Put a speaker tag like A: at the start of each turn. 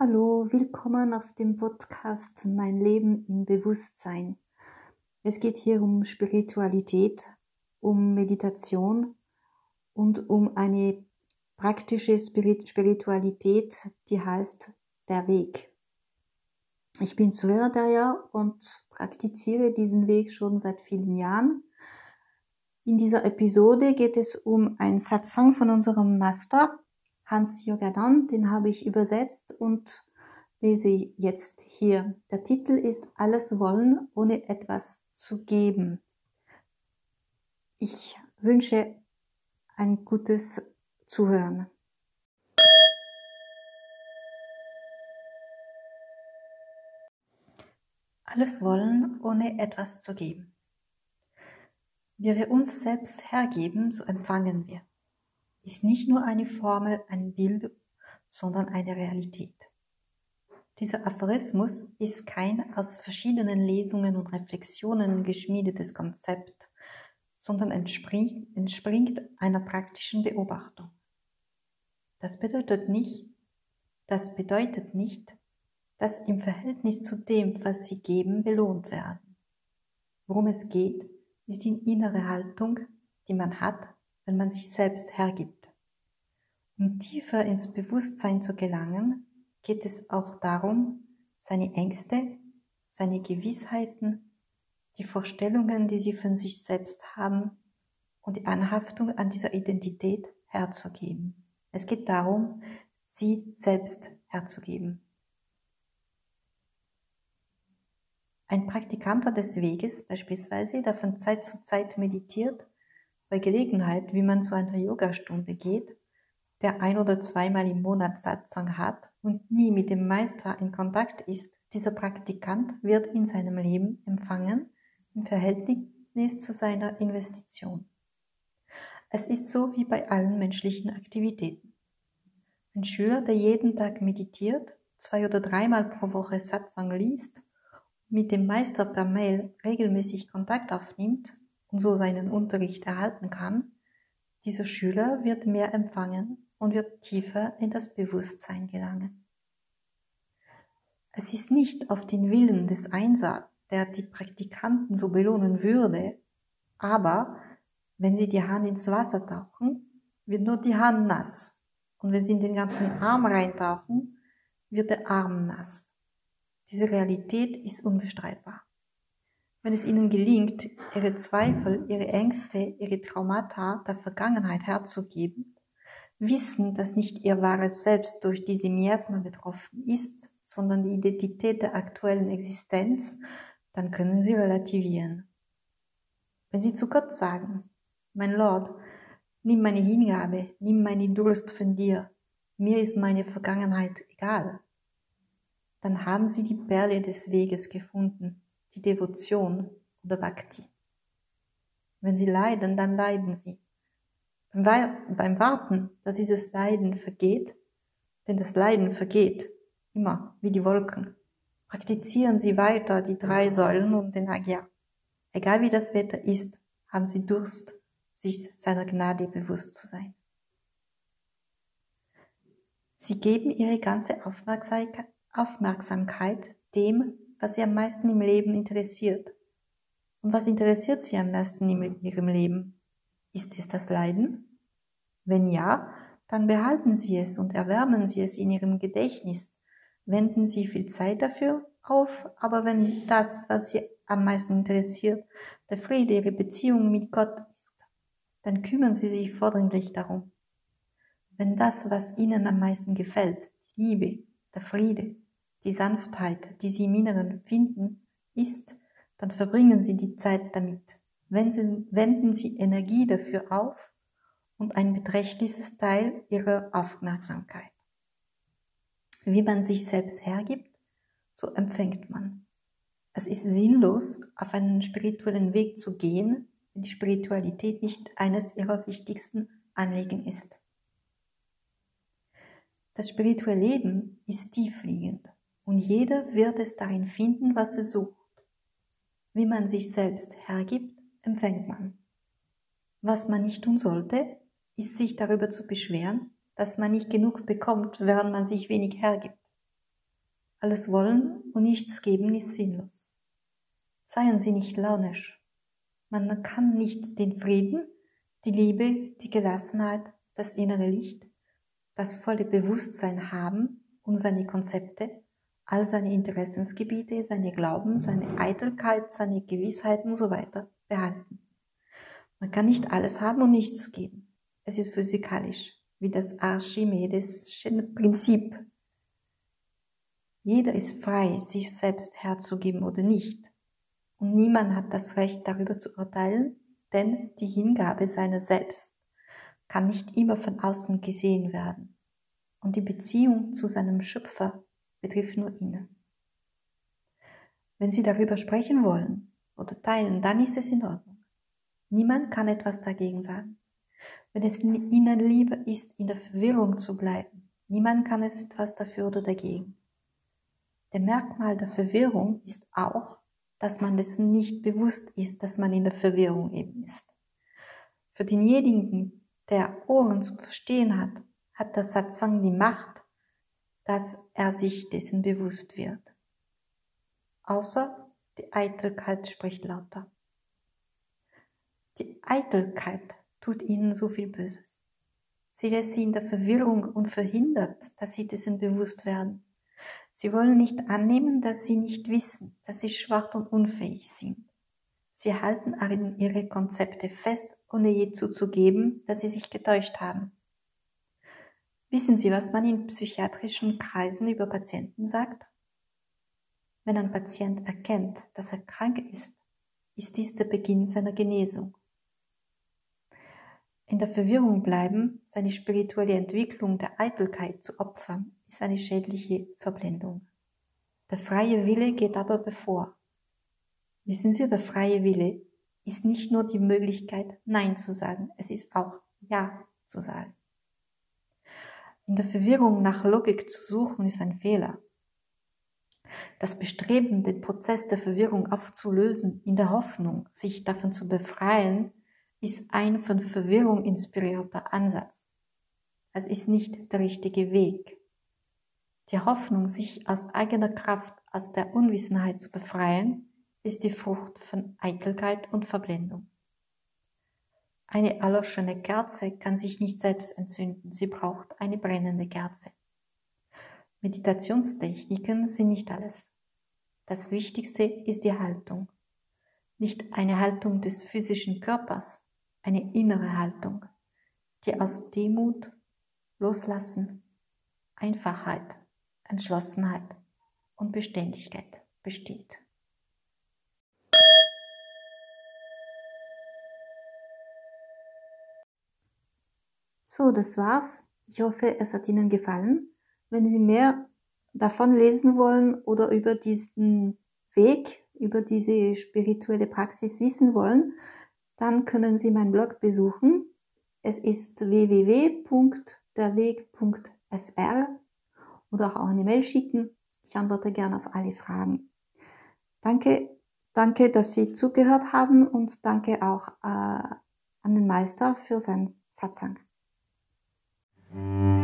A: Hallo, willkommen auf dem Podcast Mein Leben im Bewusstsein. Es geht hier um Spiritualität, um Meditation und um eine praktische Spiritualität, die heißt der Weg. Ich bin Surya und praktiziere diesen Weg schon seit vielen Jahren. In dieser Episode geht es um ein Satsang von unserem Master, Hans Yogadan, den habe ich übersetzt und lese jetzt hier. Der Titel ist Alles wollen, ohne etwas zu geben. Ich wünsche ein gutes Zuhören. Alles wollen, ohne etwas zu geben. Wie wir uns selbst hergeben, so empfangen wir ist nicht nur eine Formel, ein Bild, sondern eine Realität. Dieser Aphorismus ist kein aus verschiedenen Lesungen und Reflexionen geschmiedetes Konzept, sondern entspringt, entspringt einer praktischen Beobachtung. Das bedeutet nicht, das bedeutet nicht, dass im Verhältnis zu dem, was sie geben, belohnt werden. Worum es geht, ist die innere Haltung, die man hat, wenn man sich selbst hergibt. Um tiefer ins Bewusstsein zu gelangen, geht es auch darum, seine Ängste, seine Gewissheiten, die Vorstellungen, die sie von sich selbst haben und die Anhaftung an dieser Identität herzugeben. Es geht darum, sie selbst herzugeben. Ein Praktikanter des Weges beispielsweise, der von Zeit zu Zeit meditiert, bei Gelegenheit, wie man zu einer Yogastunde geht, der ein oder zweimal im Monat Satsang hat und nie mit dem Meister in Kontakt ist, dieser Praktikant wird in seinem Leben empfangen im Verhältnis zu seiner Investition. Es ist so wie bei allen menschlichen Aktivitäten. Ein Schüler, der jeden Tag meditiert, zwei oder dreimal pro Woche Satsang liest, mit dem Meister per Mail regelmäßig Kontakt aufnimmt und so seinen Unterricht erhalten kann, dieser Schüler wird mehr empfangen und wird tiefer in das Bewusstsein gelangen. Es ist nicht auf den Willen des Einsatz, der die Praktikanten so belohnen würde, aber wenn sie die Hand ins Wasser tauchen, wird nur die Hand nass. Und wenn sie in den ganzen Arm reintauchen, wird der Arm nass. Diese Realität ist unbestreitbar. Wenn es ihnen gelingt, ihre Zweifel, ihre Ängste, ihre Traumata der Vergangenheit herzugeben, wissen, dass nicht ihr wahres Selbst durch diese Miasma betroffen ist, sondern die Identität der aktuellen Existenz, dann können sie relativieren. Wenn sie zu Gott sagen, mein Lord, nimm meine Hingabe, nimm meine Durst von dir, mir ist meine Vergangenheit egal, dann haben sie die Perle des Weges gefunden, die Devotion oder Bhakti. Wenn sie leiden, dann leiden sie beim Warten, dass dieses Leiden vergeht, denn das Leiden vergeht immer wie die Wolken. Praktizieren Sie weiter die drei Säulen und den Agya. Egal wie das Wetter ist, haben Sie Durst, sich seiner Gnade bewusst zu sein. Sie geben Ihre ganze Aufmerksamkeit dem, was Sie am meisten im Leben interessiert. Und was interessiert Sie am meisten in Ihrem Leben? Ist es das Leiden? Wenn ja, dann behalten Sie es und erwärmen Sie es in Ihrem Gedächtnis. Wenden Sie viel Zeit dafür auf, aber wenn das, was Sie am meisten interessiert, der Friede, Ihre Beziehung mit Gott ist, dann kümmern Sie sich vordringlich darum. Wenn das, was Ihnen am meisten gefällt, Liebe, der Friede, die Sanftheit, die Sie im Inneren finden, ist, dann verbringen Sie die Zeit damit. Wenden Sie Energie dafür auf und ein beträchtliches Teil ihrer Aufmerksamkeit. Wie man sich selbst hergibt, so empfängt man. Es ist sinnlos, auf einen spirituellen Weg zu gehen, wenn die Spiritualität nicht eines ihrer wichtigsten Anliegen ist. Das spirituelle Leben ist tiefliegend und jeder wird es darin finden, was er sucht. Wie man sich selbst hergibt, empfängt man. Was man nicht tun sollte, ist sich darüber zu beschweren, dass man nicht genug bekommt, während man sich wenig hergibt. Alles wollen und nichts geben ist sinnlos. Seien Sie nicht launisch. Man kann nicht den Frieden, die Liebe, die Gelassenheit, das innere Licht, das volle Bewusstsein haben und seine Konzepte, all seine Interessensgebiete, seine Glauben, seine Eitelkeit, seine Gewissheiten und so weiter behalten. Man kann nicht alles haben und nichts geben. Es ist physikalisch, wie das Archimedesche Prinzip. Jeder ist frei, sich selbst herzugeben oder nicht. Und niemand hat das Recht darüber zu urteilen, denn die Hingabe seiner selbst kann nicht immer von außen gesehen werden. Und die Beziehung zu seinem Schöpfer betrifft nur ihn. Wenn Sie darüber sprechen wollen oder teilen, dann ist es in Ordnung. Niemand kann etwas dagegen sagen. Wenn es ihnen lieber ist, in der Verwirrung zu bleiben, niemand kann es etwas dafür oder dagegen. Der Merkmal der Verwirrung ist auch, dass man dessen nicht bewusst ist, dass man in der Verwirrung eben ist. Für denjenigen, der Ohren zum Verstehen hat, hat der Satsang die Macht, dass er sich dessen bewusst wird. Außer die Eitelkeit spricht lauter. Die Eitelkeit tut ihnen so viel Böses. Sie lässt sie in der Verwirrung und verhindert, dass sie dessen bewusst werden. Sie wollen nicht annehmen, dass sie nicht wissen, dass sie schwach und unfähig sind. Sie halten an ihre Konzepte fest, ohne je zuzugeben, dass sie sich getäuscht haben. Wissen Sie, was man in psychiatrischen Kreisen über Patienten sagt? Wenn ein Patient erkennt, dass er krank ist, ist dies der Beginn seiner Genesung. In der Verwirrung bleiben, seine spirituelle Entwicklung der Eitelkeit zu opfern, ist eine schädliche Verblendung. Der freie Wille geht aber bevor. Wissen Sie, der freie Wille ist nicht nur die Möglichkeit, Nein zu sagen, es ist auch Ja zu sagen. In der Verwirrung nach Logik zu suchen, ist ein Fehler. Das Bestreben, den Prozess der Verwirrung aufzulösen, in der Hoffnung, sich davon zu befreien, ist ein von Verwirrung inspirierter Ansatz. Es ist nicht der richtige Weg. Die Hoffnung, sich aus eigener Kraft aus der Unwissenheit zu befreien, ist die Frucht von Eitelkeit und Verblendung. Eine erloschene Kerze kann sich nicht selbst entzünden, sie braucht eine brennende Kerze. Meditationstechniken sind nicht alles. Das Wichtigste ist die Haltung. Nicht eine Haltung des physischen Körpers, eine innere Haltung, die aus Demut, Loslassen, Einfachheit, Entschlossenheit und Beständigkeit besteht. So, das war's. Ich hoffe, es hat Ihnen gefallen. Wenn Sie mehr davon lesen wollen oder über diesen Weg, über diese spirituelle Praxis wissen wollen, dann können Sie meinen Blog besuchen. Es ist www.derweg.fr oder auch eine Mail schicken. Ich antworte gerne auf alle Fragen. Danke, danke, dass Sie zugehört haben und danke auch äh, an den Meister für seinen Satsang. Música